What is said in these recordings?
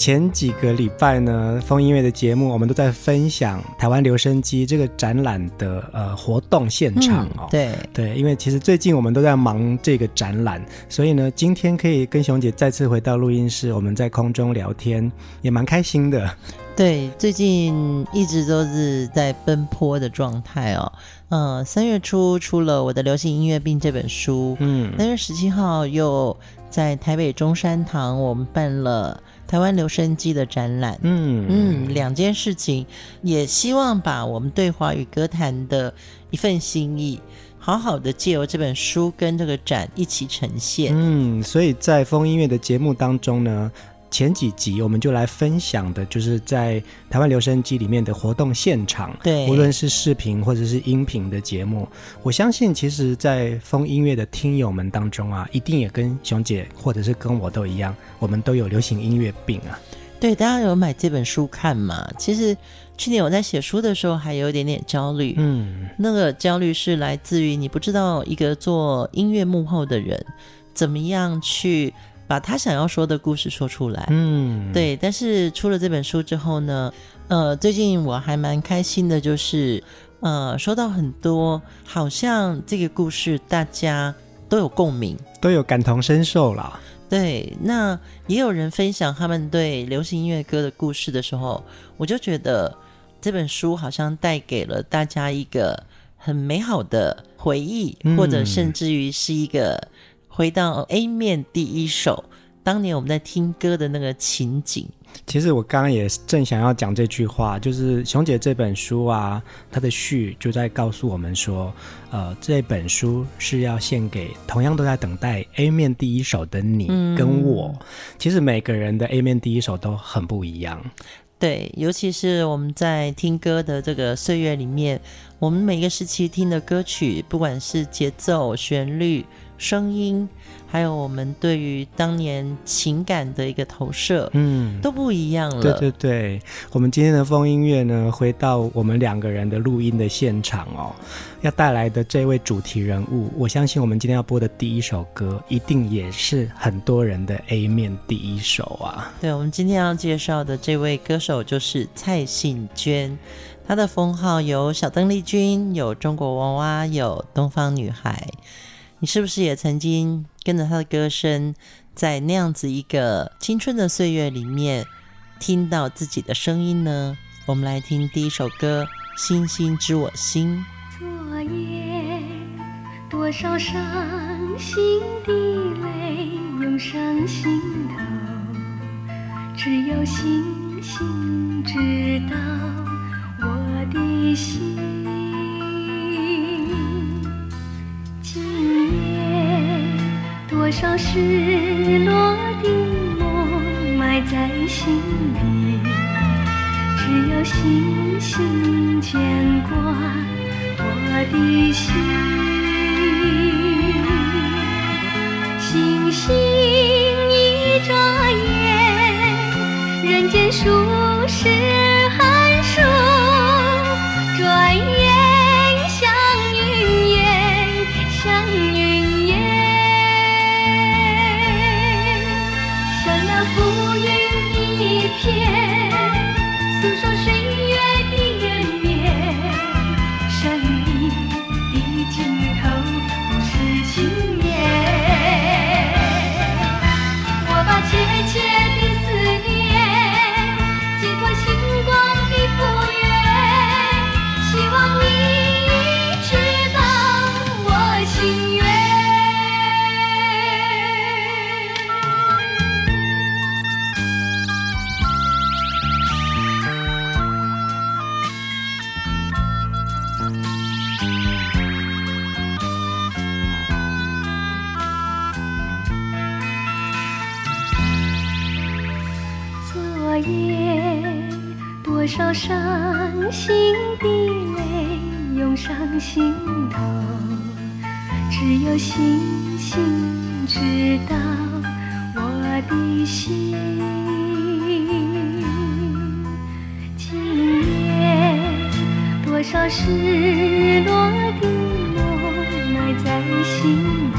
前几个礼拜呢，风音乐的节目，我们都在分享台湾留声机这个展览的呃活动现场哦。嗯、对对，因为其实最近我们都在忙这个展览，所以呢，今天可以跟熊姐再次回到录音室，我们在空中聊天，也蛮开心的。对，最近一直都是在奔波的状态哦。嗯，三月初出了我的流行音乐病这本书，嗯，三月十七号又在台北中山堂，我们办了台湾留声机的展览，嗯嗯，两件事情，也希望把我们对华语歌坛的一份心意，好好的借由这本书跟这个展一起呈现，嗯，所以在风音乐的节目当中呢。前几集我们就来分享的，就是在台湾留声机里面的活动现场，对，无论是视频或者是音频的节目，我相信其实，在风音乐的听友们当中啊，一定也跟熊姐或者是跟我都一样，我们都有流行音乐病啊。对，大家有买这本书看吗？其实去年我在写书的时候还有一点点焦虑，嗯，那个焦虑是来自于你不知道一个做音乐幕后的人怎么样去。把他想要说的故事说出来，嗯，对。但是出了这本书之后呢，呃，最近我还蛮开心的，就是呃，收到很多，好像这个故事大家都有共鸣，都有感同身受啦。对，那也有人分享他们对流行音乐歌的故事的时候，我就觉得这本书好像带给了大家一个很美好的回忆，嗯，或者甚至于是一个。回到 A 面第一首，当年我们在听歌的那个情景。其实我刚刚也正想要讲这句话，就是熊姐这本书啊，它的序就在告诉我们说，呃，这本书是要献给同样都在等待 A 面第一首的你跟我。嗯。其实每个人的 A 面第一首都很不一样。对，尤其是我们在听歌的这个岁月里面，我们每个时期听的歌曲，不管是节奏、旋律。声音，还有我们对于当年情感的一个投射，嗯，都不一样了。对对对，我们今天的风音乐呢，回到我们两个人的录音的现场哦，要带来的这位主题人物，我相信我们今天要播的第一首歌，一定也是很多人的 A 面第一首啊。对，我们今天要介绍的这位歌手就是蔡幸娟，她的封号有小邓丽君，有中国娃娃，有东方女孩。你是不是也曾经跟着他的歌声，在那样子一个青春的岁月里面，听到自己的声音呢？我们来听第一首歌《星星知我心》。昨夜多少伤心的泪涌上心头，只有星星知道我的心。多少失落的梦埋在心里，只有星星牵挂我的心。星星一眨眼，人间数十夜，多少伤心的泪涌上心头，只有星星知道我的心。今夜多少失落的梦埋在心里，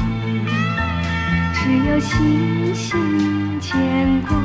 只有星星牵挂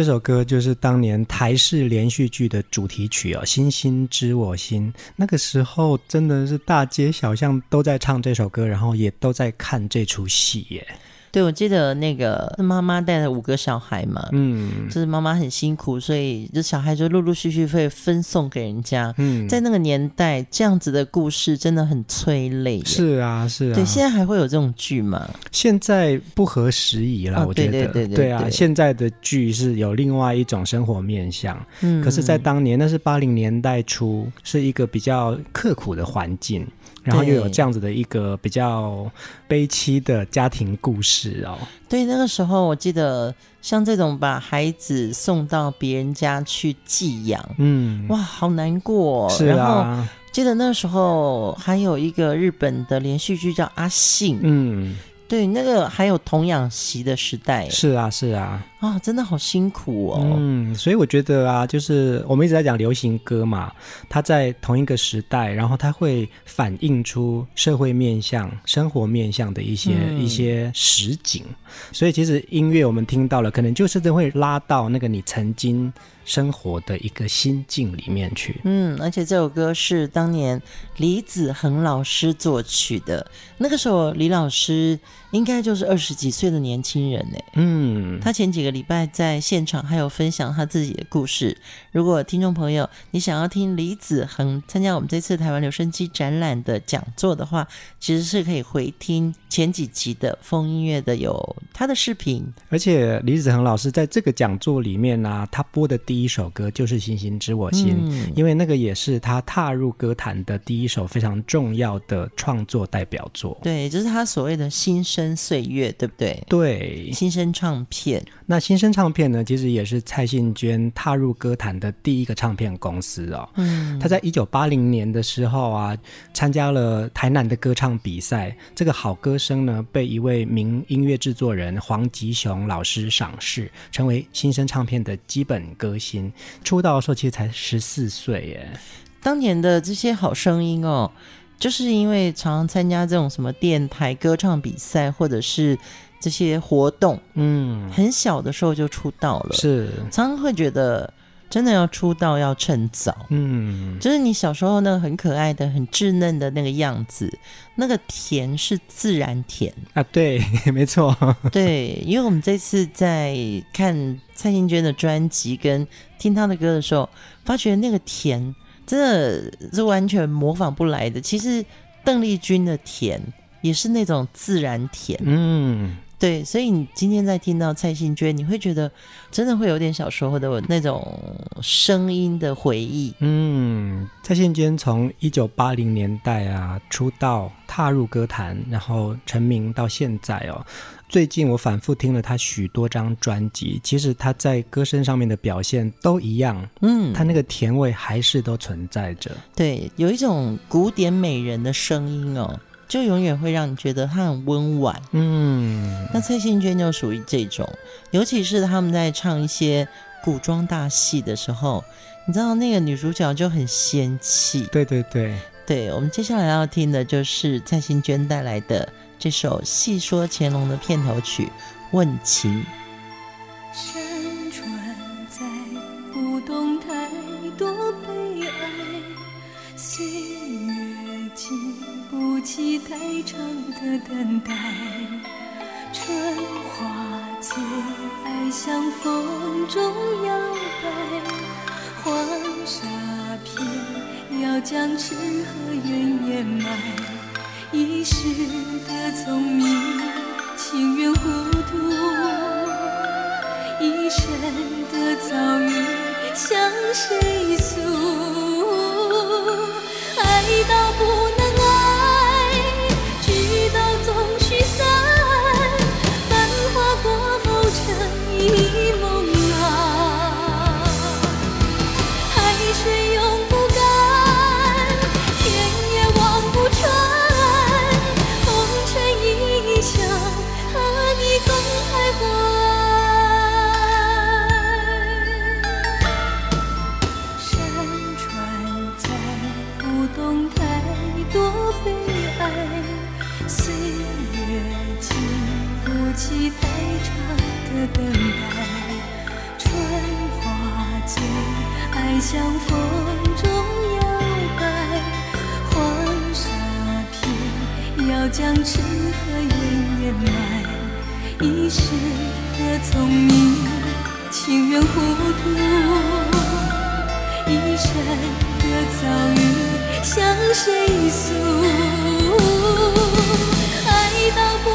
这首歌就是当年台式连续剧的主题曲哦，《星星知我心》。那个时候真的是大街小巷都在唱这首歌，然后也都在看这出戏耶。对，我记得那个妈妈带了五个小孩嘛，嗯，就是妈妈很辛苦，所以这小孩就陆陆续续会分送给人家。嗯，在那个年代，这样子的故事真的很催泪。是啊，是啊。对，现在还会有这种剧吗？现在不合时宜了，我觉得。对对对对。对啊，现在的剧是有另外一种生活面向。嗯。可是，在当年，那是八零年代初，是一个比较刻苦的环境。然后又有这样子的一个比较悲凄的家庭故事哦。对，那个时候我记得像这种把孩子送到别人家去寄养，嗯，哇，好难过。是啊。然后记得那个时候还有一个日本的连续剧叫《阿信》，嗯。对，那个还有童养媳的时代，是啊，是啊，啊，真的好辛苦哦。嗯，所以我觉得啊，就是我们一直在讲流行歌嘛，它在同一个时代，然后它会反映出社会面向、生活面向的一些、嗯、一些实景。所以其实音乐我们听到了，可能就是真会拉到那个你曾经生活的一个心境里面去。嗯，而且这首歌是当年李子恒老师作曲的，那个时候李老师。应该就是二十几岁的年轻人呢。嗯，他前几个礼拜在现场还有分享他自己的故事。如果听众朋友你想要听李子恒参加我们这次台湾留声机展览的讲座的话，其实是可以回听前几集的风音乐的有他的视频。而且李子恒老师在这个讲座里面呢、啊，他播的第一首歌就是《星星知我心》，嗯，因为那个也是他踏入歌坛的第一首非常重要的创作代表作。对，就是他所谓的新生。岁月对不对？对，新生唱片。那新生唱片呢，其实也是蔡幸娟踏入歌坛的第一个唱片公司哦。嗯，她在一九八零年的时候啊，参加了台南的歌唱比赛。这个好歌声呢，被一位名音乐制作人黄吉雄老师赏识，成为新生唱片的基本歌星。出道的时候其实才十四岁耶。当年的这些好声音哦。就是因为常常参加这种什么电台歌唱比赛，或者是这些活动，嗯，很小的时候就出道了，是。常常会觉得真的要出道要趁早，嗯，就是你小时候那个很可爱的、很稚嫩的那个样子，那个甜是自然甜。啊，对，没错，对，因为我们这次在看蔡幸娟的专辑跟听她的歌的时候，发觉那个甜。真的是完全模仿不来的。其实邓丽君的甜也是那种自然甜，嗯，对。所以你今天在听到蔡幸娟，你会觉得真的会有点小时候的那种声音的回忆。嗯，蔡幸娟从一九八零年代啊出道，踏入歌坛，然后成名到现在哦。最近我反复听了他许多张专辑，其实他在歌声上面的表现都一样，嗯，他那个甜味还是都存在着。对，有一种古典美人的声音哦，就永远会让你觉得他很温婉。嗯，那蔡幸娟就属于这种，尤其是他们在唱一些古装大戏的时候，你知道那个女主角就很仙气。对对对，对，我们接下来要听的就是蔡幸娟带来的这首《戏说乾隆》的片头曲《问情》。太长的等待。春花最爱向风中摇摆，黄沙片要将痴和怨掩埋。一时的聪明，情愿糊涂；一生的遭遇，向谁诉？爱到不像风中摇摆，黄沙片要将痴和怨掩埋。一世的聪明，情愿糊涂；一生的遭遇，向谁诉？爱到不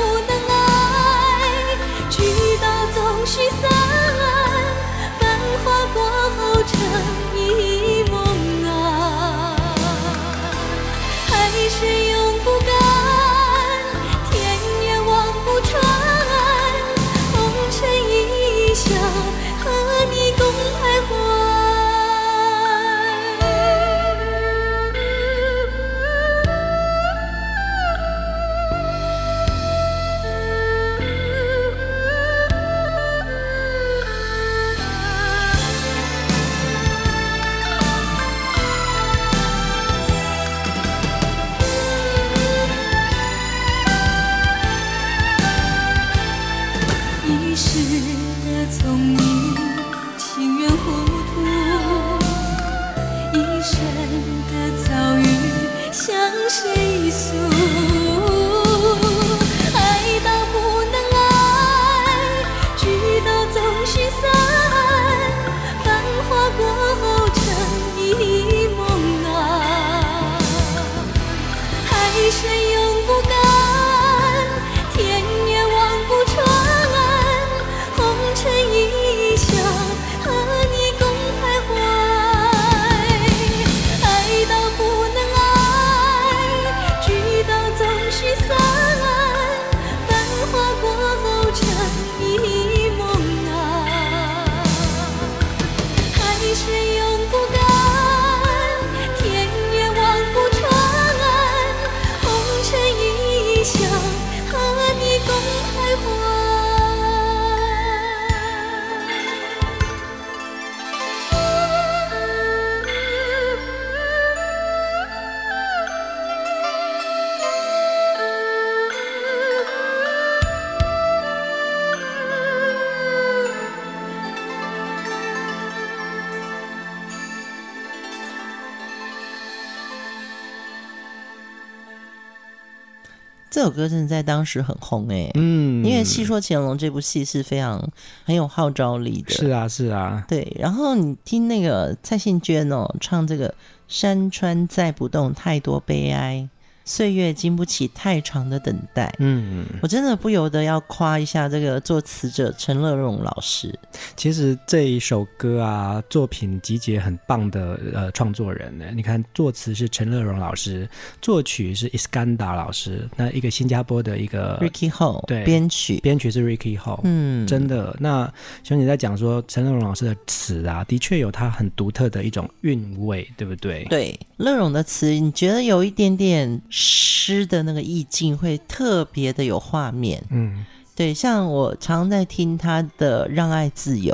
首歌真的在当时很红哎，嗯，因为《戏说乾隆》这部戏是非常很有号召力的，是啊，是啊，对。然后你听那个蔡幸娟哦，唱这个“山川载不动太多悲哀”。岁月经不起太长的等待。嗯，我真的不由得要夸一下这个作词者陈乐融老师。其实这一首歌啊，作品集结很棒的呃创作人呢。你看，作词是陈乐融老师，作曲是伊斯干达老师，那一个新加坡的一个 Ricky Ho，对，编曲编曲是 Ricky Ho。嗯，真的。那兄姐在讲说陈乐融老师的词啊，的确有他很独特的一种韵味，对不对？对，乐融的词，你觉得有一点点。诗的那个意境会特别的有画面，嗯，对，像我常常在听他的《让爱自由》，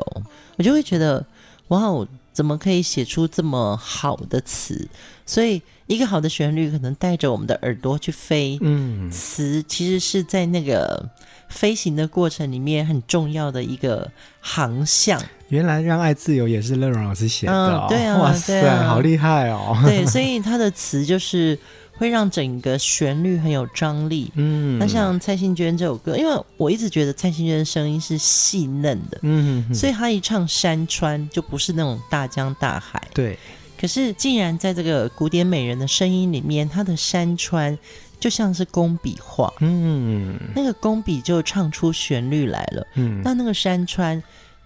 我就会觉得，哇哦，怎么可以写出这么好的词？所以，一个好的旋律可能带着我们的耳朵去飞。嗯，词其实是在那个飞行的过程里面很重要的一个航向。原来《让爱自由》也是乐融老师写的，对啊，哇塞，好厉害哦！对，所以他的词就是会让整个旋律很有张力。嗯，那像蔡幸娟这首歌，因为我一直觉得蔡幸娟的声音是细嫩的，嗯哼哼，所以她一唱山川就不是那种大江大海。对，可是竟然在这个古典美人的声音里面，她的山川就像是工笔画，嗯，那个工笔就唱出旋律来了。嗯，那那个山川。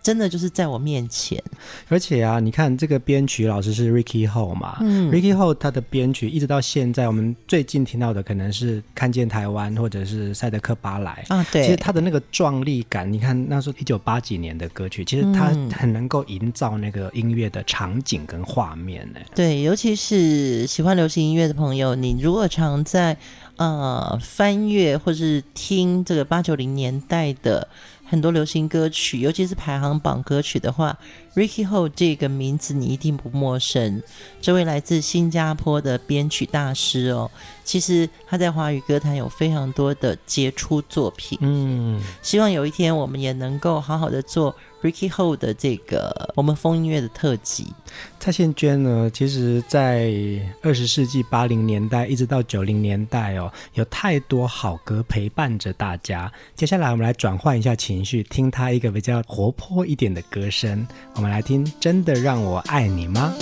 真的就是在我面前，而且啊，你看这个编曲老师是 Ricky Ho 嘛，嗯，Ricky Ho 他的编曲一直到现在，我们最近听到的可能是看见台湾或者是赛德克巴莱啊，对，其实他的那个壮丽感，你看那时候一九八几年的歌曲，其实他很能够营造那个音乐的场景跟画面呢。对，尤其是喜欢流行音乐的朋友，你如果常在呃翻阅或是听这个八九零年代的。很多流行歌曲，尤其是排行榜歌曲的话，Ricky Ho 这个名字你一定不陌生。这位来自新加坡的编曲大师哦，其实他在华语歌坛有非常多的杰出作品。嗯，希望有一天我们也能够好好的做。Ricky Ho 的这个我们风音乐的特辑，蔡幸娟呢，其实，在二十世纪八零年代一直到九零年代哦，有太多好歌陪伴着大家。接下来我们来转换一下情绪，听她一个比较活泼一点的歌声。我们来听《真的让我爱你吗》。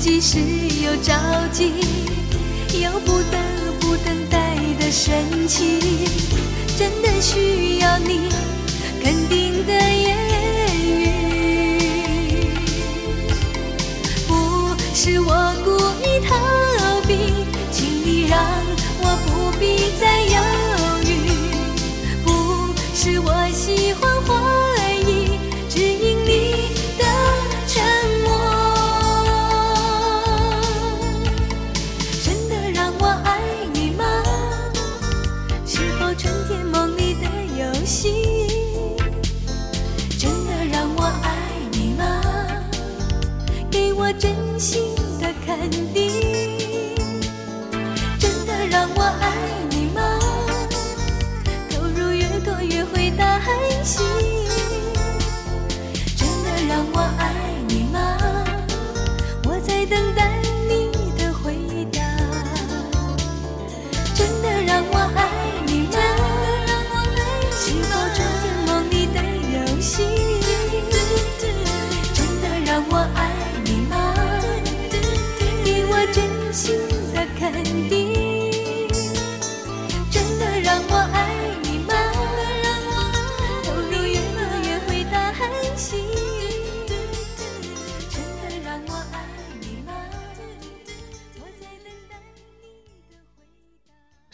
即使有着急又不得不等待的神情真的需要你肯定的言语。不是我故意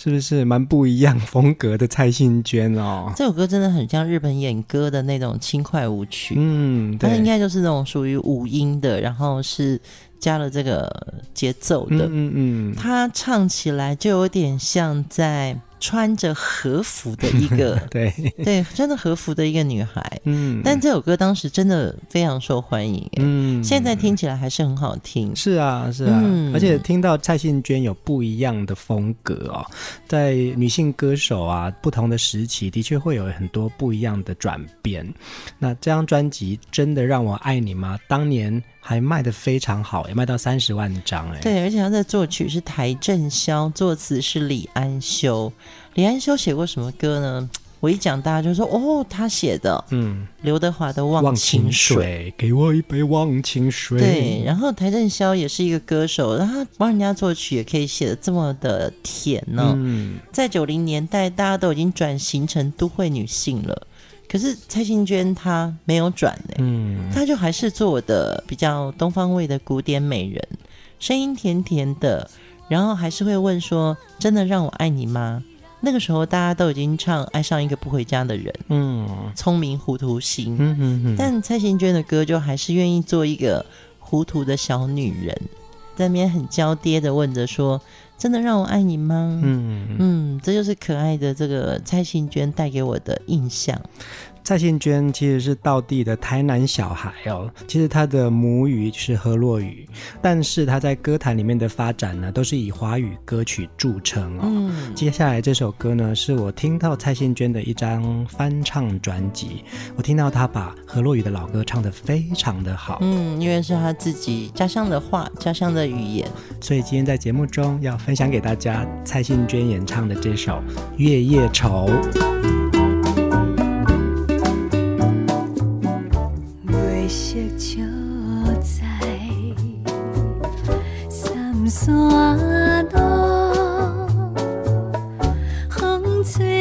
是不是蛮不一样 风格的蔡幸娟哦？这首歌真的很像日本演歌的那种轻快舞曲，嗯，它应该就是那种属于五音的，然后是加了这个节奏的，嗯嗯，它唱起来就有点像在。穿着和服的一个，对。对，真的和服的一个女孩，嗯，但这首歌当时真的非常受欢迎，嗯，现在听起来还是很好听，是啊，是啊，嗯，而且听到蔡幸娟有不一样的风格哦，在女性歌手啊，不同的时期的确会有很多不一样的转变。那这张专辑真的让我爱你吗？当年。还卖的非常好，也卖到三十万张哎。对，而且他的作曲是邰正宵，作词是李安修。李安修写过什么歌呢？我一讲，大家就说哦，他写的。嗯，刘德华的《忘情水》，忘情水，给我一杯忘情水。对，然后邰正宵也是一个歌手，然帮人家作曲也可以写的这么的甜呢、哦。嗯，在九零年代，大家都已经转型成都会女性了。可是蔡幸娟她没有转呢，嗯，她就还是做我的比较东方味的古典美人，声音甜甜的，然后还是会问说：“真的让我爱你吗？”那个时候大家都已经唱《爱上一个不回家的人》，嗯，聪明糊涂心，嗯嗯嗯，但蔡幸娟的歌就还是愿意做一个糊涂的小女人，在那边很娇嗲的问着说。真的让我爱你吗？嗯嗯，这就是可爱的这个蔡幸娟带给我的印象。蔡幸娟其实是道地的台南小孩哦，其实她的母语是河洛语，但是她在歌坛里面的发展呢，都是以华语歌曲著称哦。嗯，接下来这首歌呢，是我听到蔡幸娟的一张翻唱专辑，我听到她把河洛语的老歌唱得非常的好。嗯，因为是她自己家乡的话，家乡的语言，所以今天在节目中要分享给大家蔡幸娟演唱的这首《月夜愁》。日色照在三山路，风吹。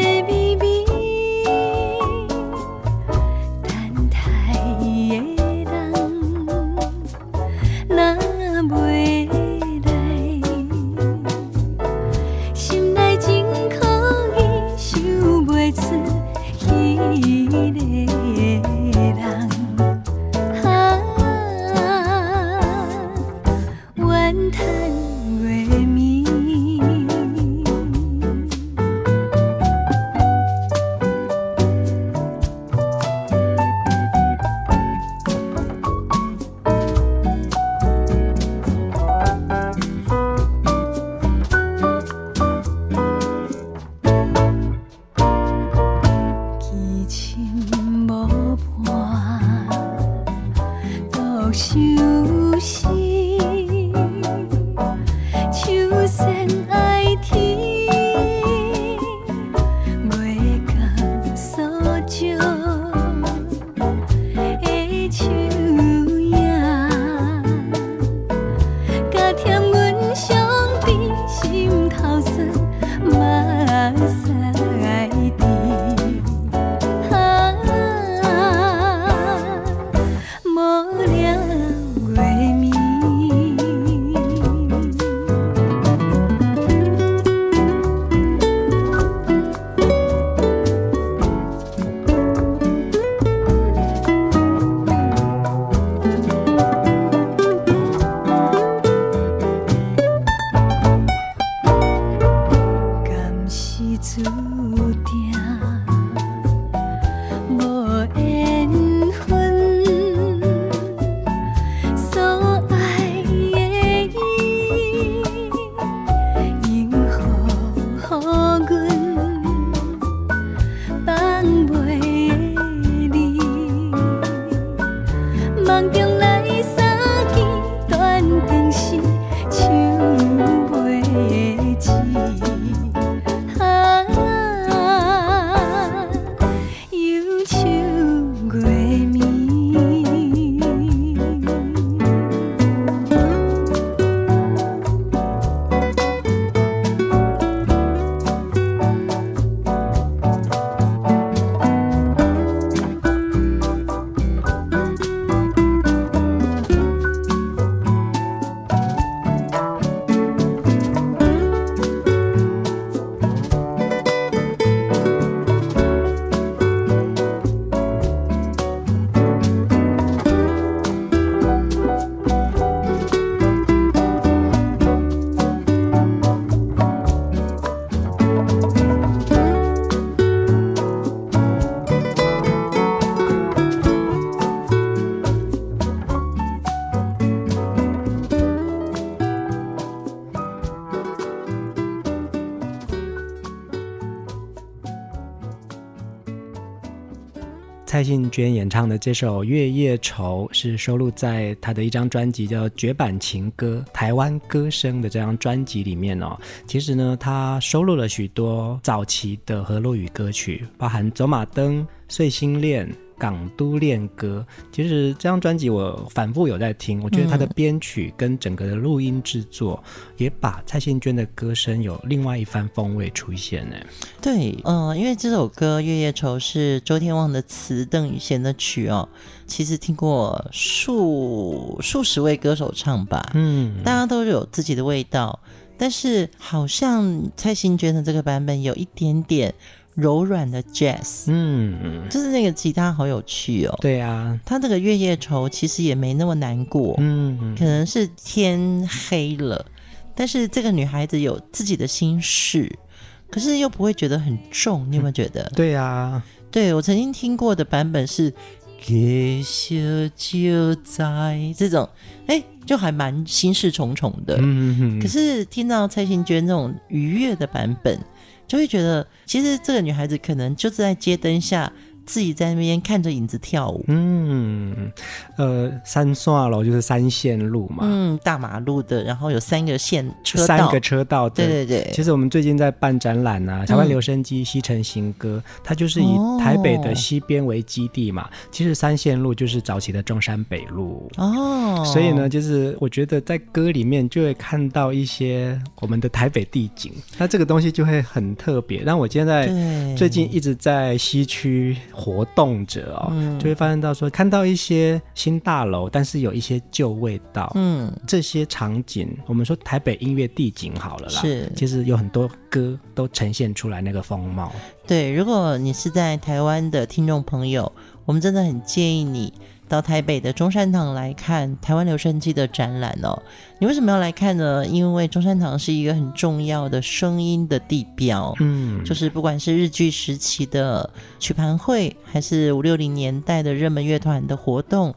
蔡幸娟演唱的这首《月夜愁》是收录在她的一张专辑叫《绝版情歌·台湾歌声》的这张专辑里面哦。其实呢，她收录了许多早期的和洛语歌曲，包含《走马灯》《碎心恋》。港都恋歌，其实这张专辑我反复有在听，我觉得他的编曲跟整个的录音制作，也把蔡幸娟的歌声有另外一番风味出现呢。对，嗯、呃，因为这首歌《月夜愁》是周天旺的词，邓雨贤的曲哦。其实听过数数十位歌手唱吧，嗯，大家都有自己的味道，但是好像蔡幸娟的这个版本有一点点。柔软的 jazz，嗯，就是那个吉他好有趣哦。对啊，他这个月夜愁其实也没那么难过，嗯，可能是天黑了，但是这个女孩子有自己的心事，可是又不会觉得很重。你有没有觉得？嗯、对啊，对，我曾经听过的版本是月色就在这种，哎，就还蛮心事重重的。嗯，可是听到蔡幸娟这种愉悦的版本。就会觉得，其实这个女孩子可能就是在街灯下。自己在那边看着影子跳舞。嗯，呃，三线楼就是三线路嘛。嗯，大马路的，然后有三个线车道，三个车道。对对对。其实我们最近在办展览啊，台湾留声机西城行歌，嗯，它就是以台北的西边为基地嘛。哦。其实三线路就是早期的中山北路。哦。所以呢，就是我觉得在歌里面就会看到一些我们的台北地景，那这个东西就会很特别。那我现在最近一直在西区。活动者哦，嗯，就会发现到说，看到一些新大楼，但是有一些旧味道。嗯，这些场景，我们说台北音乐地景好了啦，是，其实有很多歌都呈现出来那个风貌。对，如果你是在台湾的听众朋友，我们真的很建议你。到台北的中山堂来看台湾留声机的展览哦，你为什么要来看呢？因为中山堂是一个很重要的声音的地标，嗯，就是不管是日据时期的曲盘会，还是五六零年代的热门乐团的活动，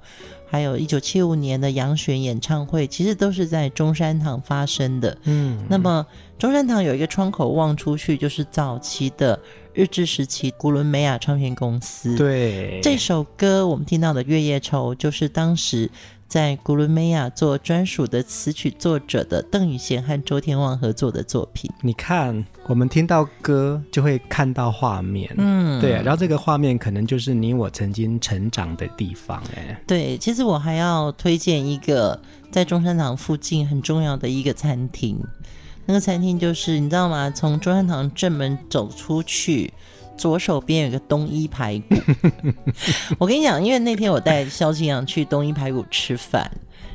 还有一九七五年的杨弦演唱会，其实都是在中山堂发生的，嗯，那么中山堂有一个窗口望出去，就是早期的。日治时期，古伦美亚唱片公司。对，这首歌，我们听到的《月夜愁》，就是当时在古伦美亚做专属的词曲作者的邓宇贤和周天旺合作的作品。你看，我们听到歌就会看到画面，嗯，对，然后这个画面可能就是你我曾经成长的地方，哎，对。其实我还要推荐一个在中山堂附近很重要的一个餐厅。那个餐厅就是你知道吗？从中山堂正门走出去，左手边有个东一排骨。我跟你讲，因为那天我带萧敬阳去东一排骨吃饭。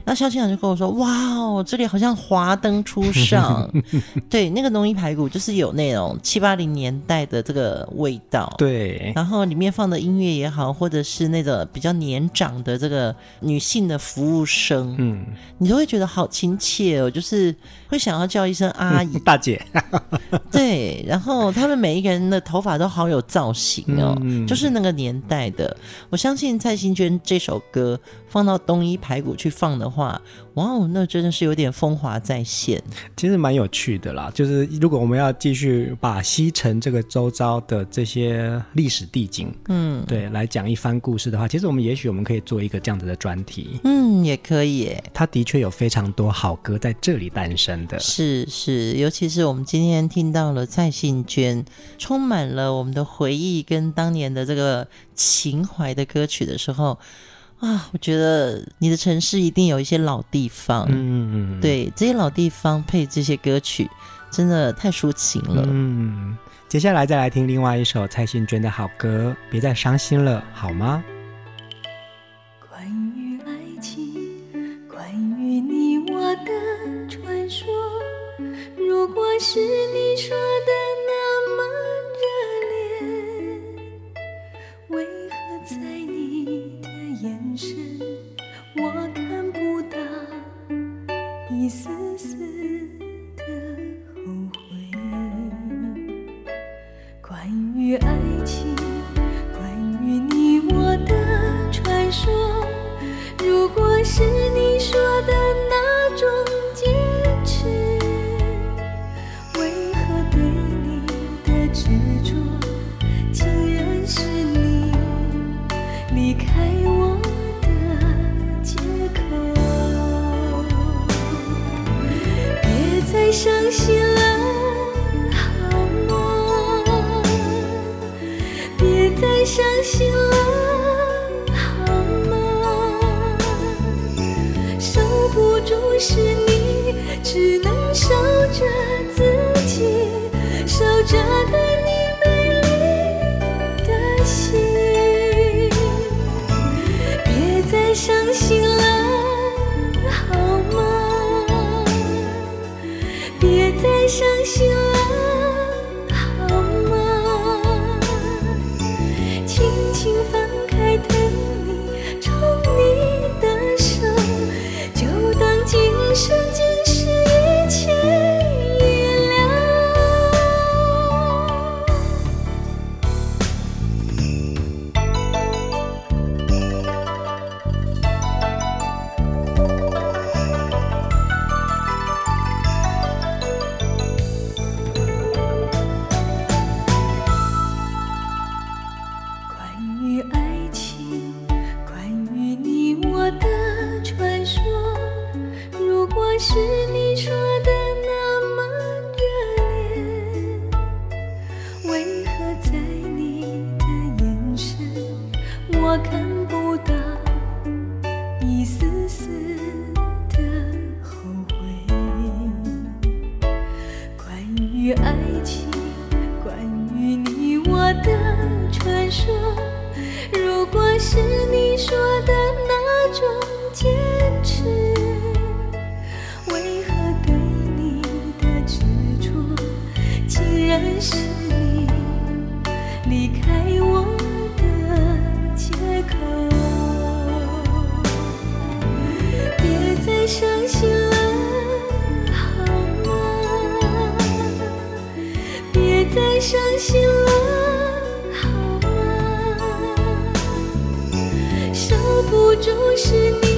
那萧敬腾就跟我说：“哇哦，这里好像华灯初上。”对，那个浓一排骨就是有那种七八零年代的这个味道。对，然后里面放的音乐也好，或者是那个比较年长的这个女性的服务生，嗯，你都会觉得好亲切哦，就是会想要叫一声阿姨、大姐。对，然后他们每一个人的头发都好有造型哦，嗯、就是那个年代的。我相信蔡幸娟这首歌放到东一排骨去放的话。哇哦，那真的是有点风华再现，其实蛮有趣的啦。就是如果我们要继续把西城这个周遭的这些历史地景，嗯，对，来讲一番故事的话，其实我们也许我们可以做一个这样子的专题，嗯，也可以耶。它的确有非常多好歌在这里诞生的，是是，尤其是我们今天听到了蔡幸娟，充满了我们的回忆跟当年的这个情怀的歌曲的时候。啊，我觉得你的城市一定有一些老地方，嗯，对，这些老地方配这些歌曲，真的太抒情了。嗯，接下来再来听另外一首蔡幸娟的好歌，别再伤心了，好吗？关于爱情，关于你我的传说，如果是你说的那一丝是你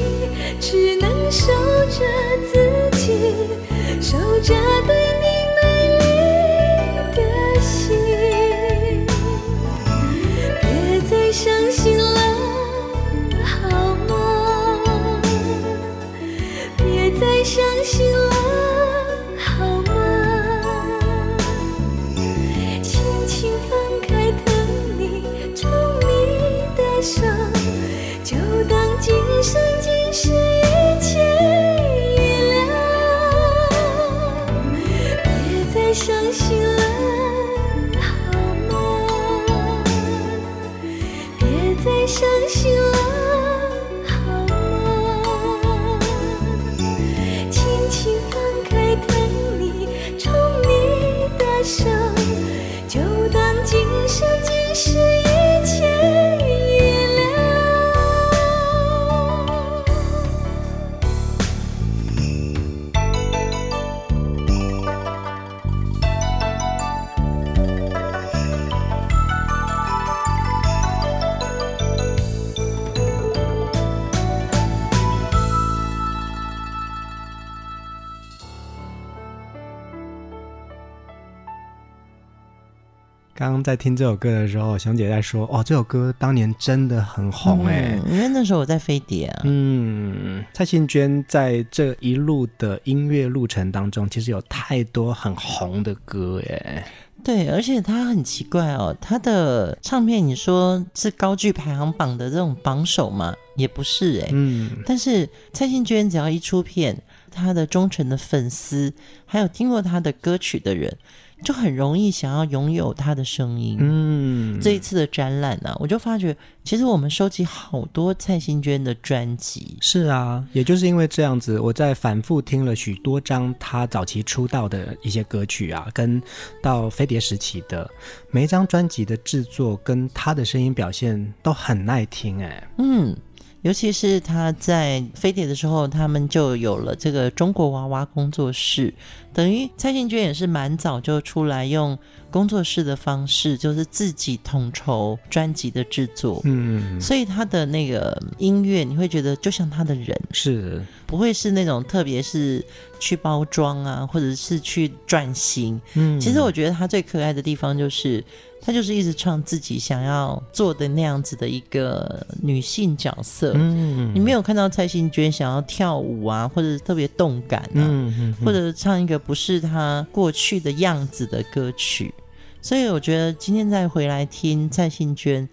刚刚在听这首歌的时候，熊姐在说：“哦，这首歌当年真的很红哎、嗯，因为那时候我在飞碟啊。”嗯，蔡幸娟在这一路的音乐路程当中，其实有太多很红的歌哎。对，而且她很奇怪哦，她的唱片你说是高居排行榜的这种榜首吗？也不是哎。嗯，但是蔡幸娟只要一出片，她的忠诚的粉丝，还有听过她的歌曲的人。就很容易想要拥有他的声音。嗯，这一次的展览呢、啊，我就发觉，其实我们收集好多蔡幸娟的专辑。是啊，也就是因为这样子，我在反复听了许多张他早期出道的一些歌曲啊，跟到飞碟时期的每一张专辑的制作，跟他的声音表现都很耐听哎、欸。嗯。尤其是他在飞碟的时候，他们就有了这个中国娃娃工作室，等于蔡幸娟也是蛮早就出来用工作室的方式，就是自己统筹专辑的制作。嗯，所以他的那个音乐，你会觉得就像他的人，是不会是那种特别是去包装啊，或者是去转型。嗯，其实我觉得他最可爱的地方就是。她就是一直唱自己想要做的那样子的一个女性角色。嗯，你没有看到蔡幸娟想要跳舞啊，或者特别动感啊，嗯嗯嗯、或者唱一个不是他过去的样子的歌曲。所以我觉得今天再回来听蔡幸娟，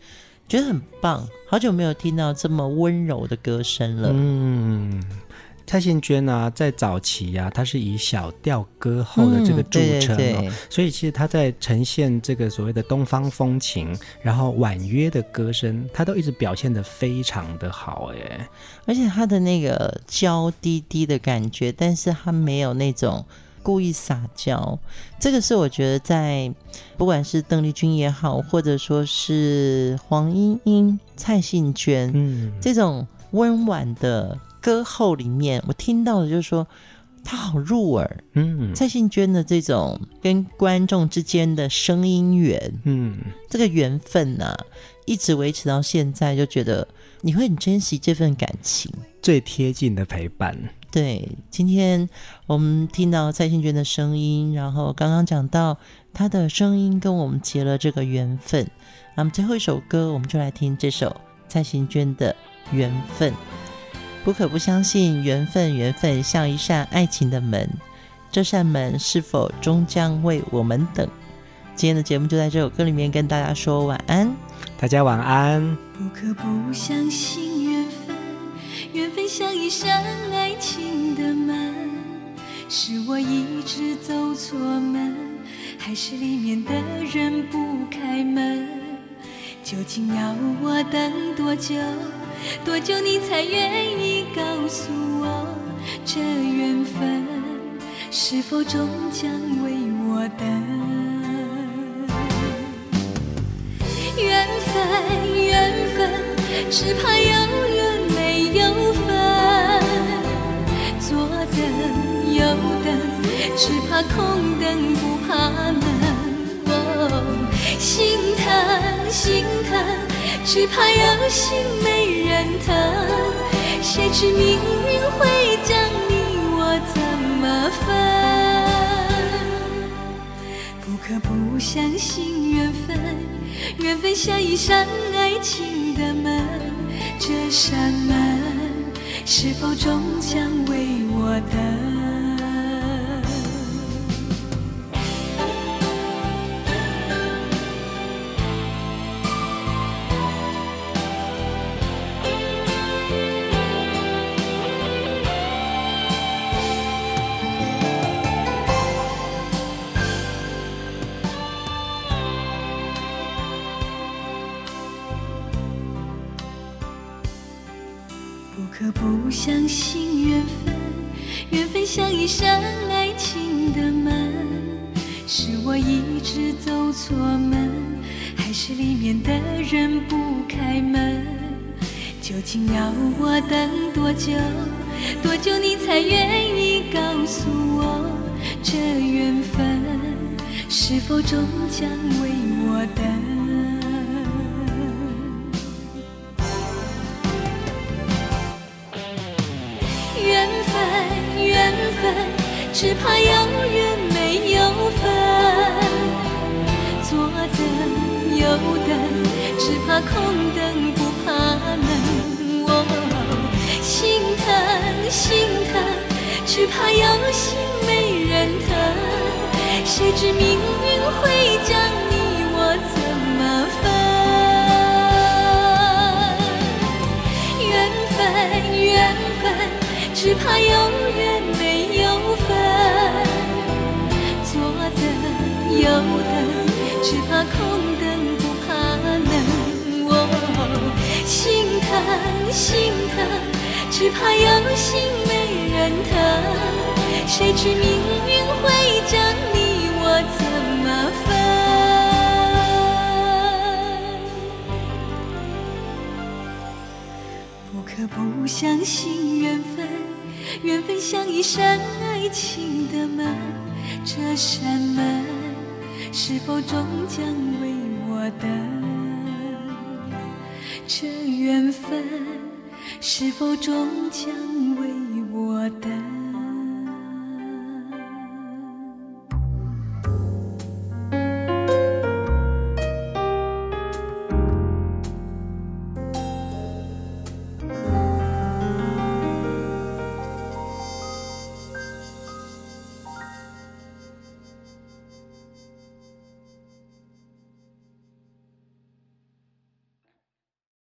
觉得很棒。好久没有听到这么温柔的歌声了。嗯。蔡幸娟啊，在早期啊，她是以小调歌后的这个著称哦，嗯、对对对，所以其实她在呈现这个所谓的东方风情，然后婉约的歌声，她都一直表现的非常的好哎，而且她的那个娇滴滴的感觉，但是她没有那种故意撒娇，这个是我觉得在不管是邓丽君也好，或者说是黄莺莺、蔡幸娟，嗯，这种温婉的。歌后里面，我听到的就是说，她好入耳。嗯，蔡幸娟的这种跟观众之间的声音缘，嗯，这个缘分呐、啊，一直维持到现在，就觉得你会很珍惜这份感情，最贴近的陪伴。对，今天我们听到蔡幸娟的声音，然后刚刚讲到她的声音跟我们结了这个缘分，那么最后一首歌，我们就来听这首蔡幸娟的《缘分》。不可不相信缘分，缘分像一扇爱情的门，这扇门是否终将为我们等？今天的节目就在这首歌里面跟大家说晚安，大家晚安。不可不相信像一扇爱情的门，是我一直走错门，还是里面的人不开门？究竟要我等多久？多久你才愿意告诉我，这缘分是否终将为我等？缘分，缘分，只怕有只怕空等不怕冷。哦，心疼，心疼。只怕有心没人疼，谁知命运会将你我怎么分？不可不相信缘分，缘分像一扇爱情的门，这扇门是否终将为我等？告诉我，这缘分是否终将为我等？怕有心没人疼，谁知命运会将你我怎么分？缘分缘分，只怕有缘没有分。左等右等，只怕空等不怕冷。哦，心疼心疼，只怕有心没人疼。谁知命运会将你我怎么分？不可不相信缘分，缘分像一扇爱情的门，这扇门。是否终将为我等？这缘分是否终将我的？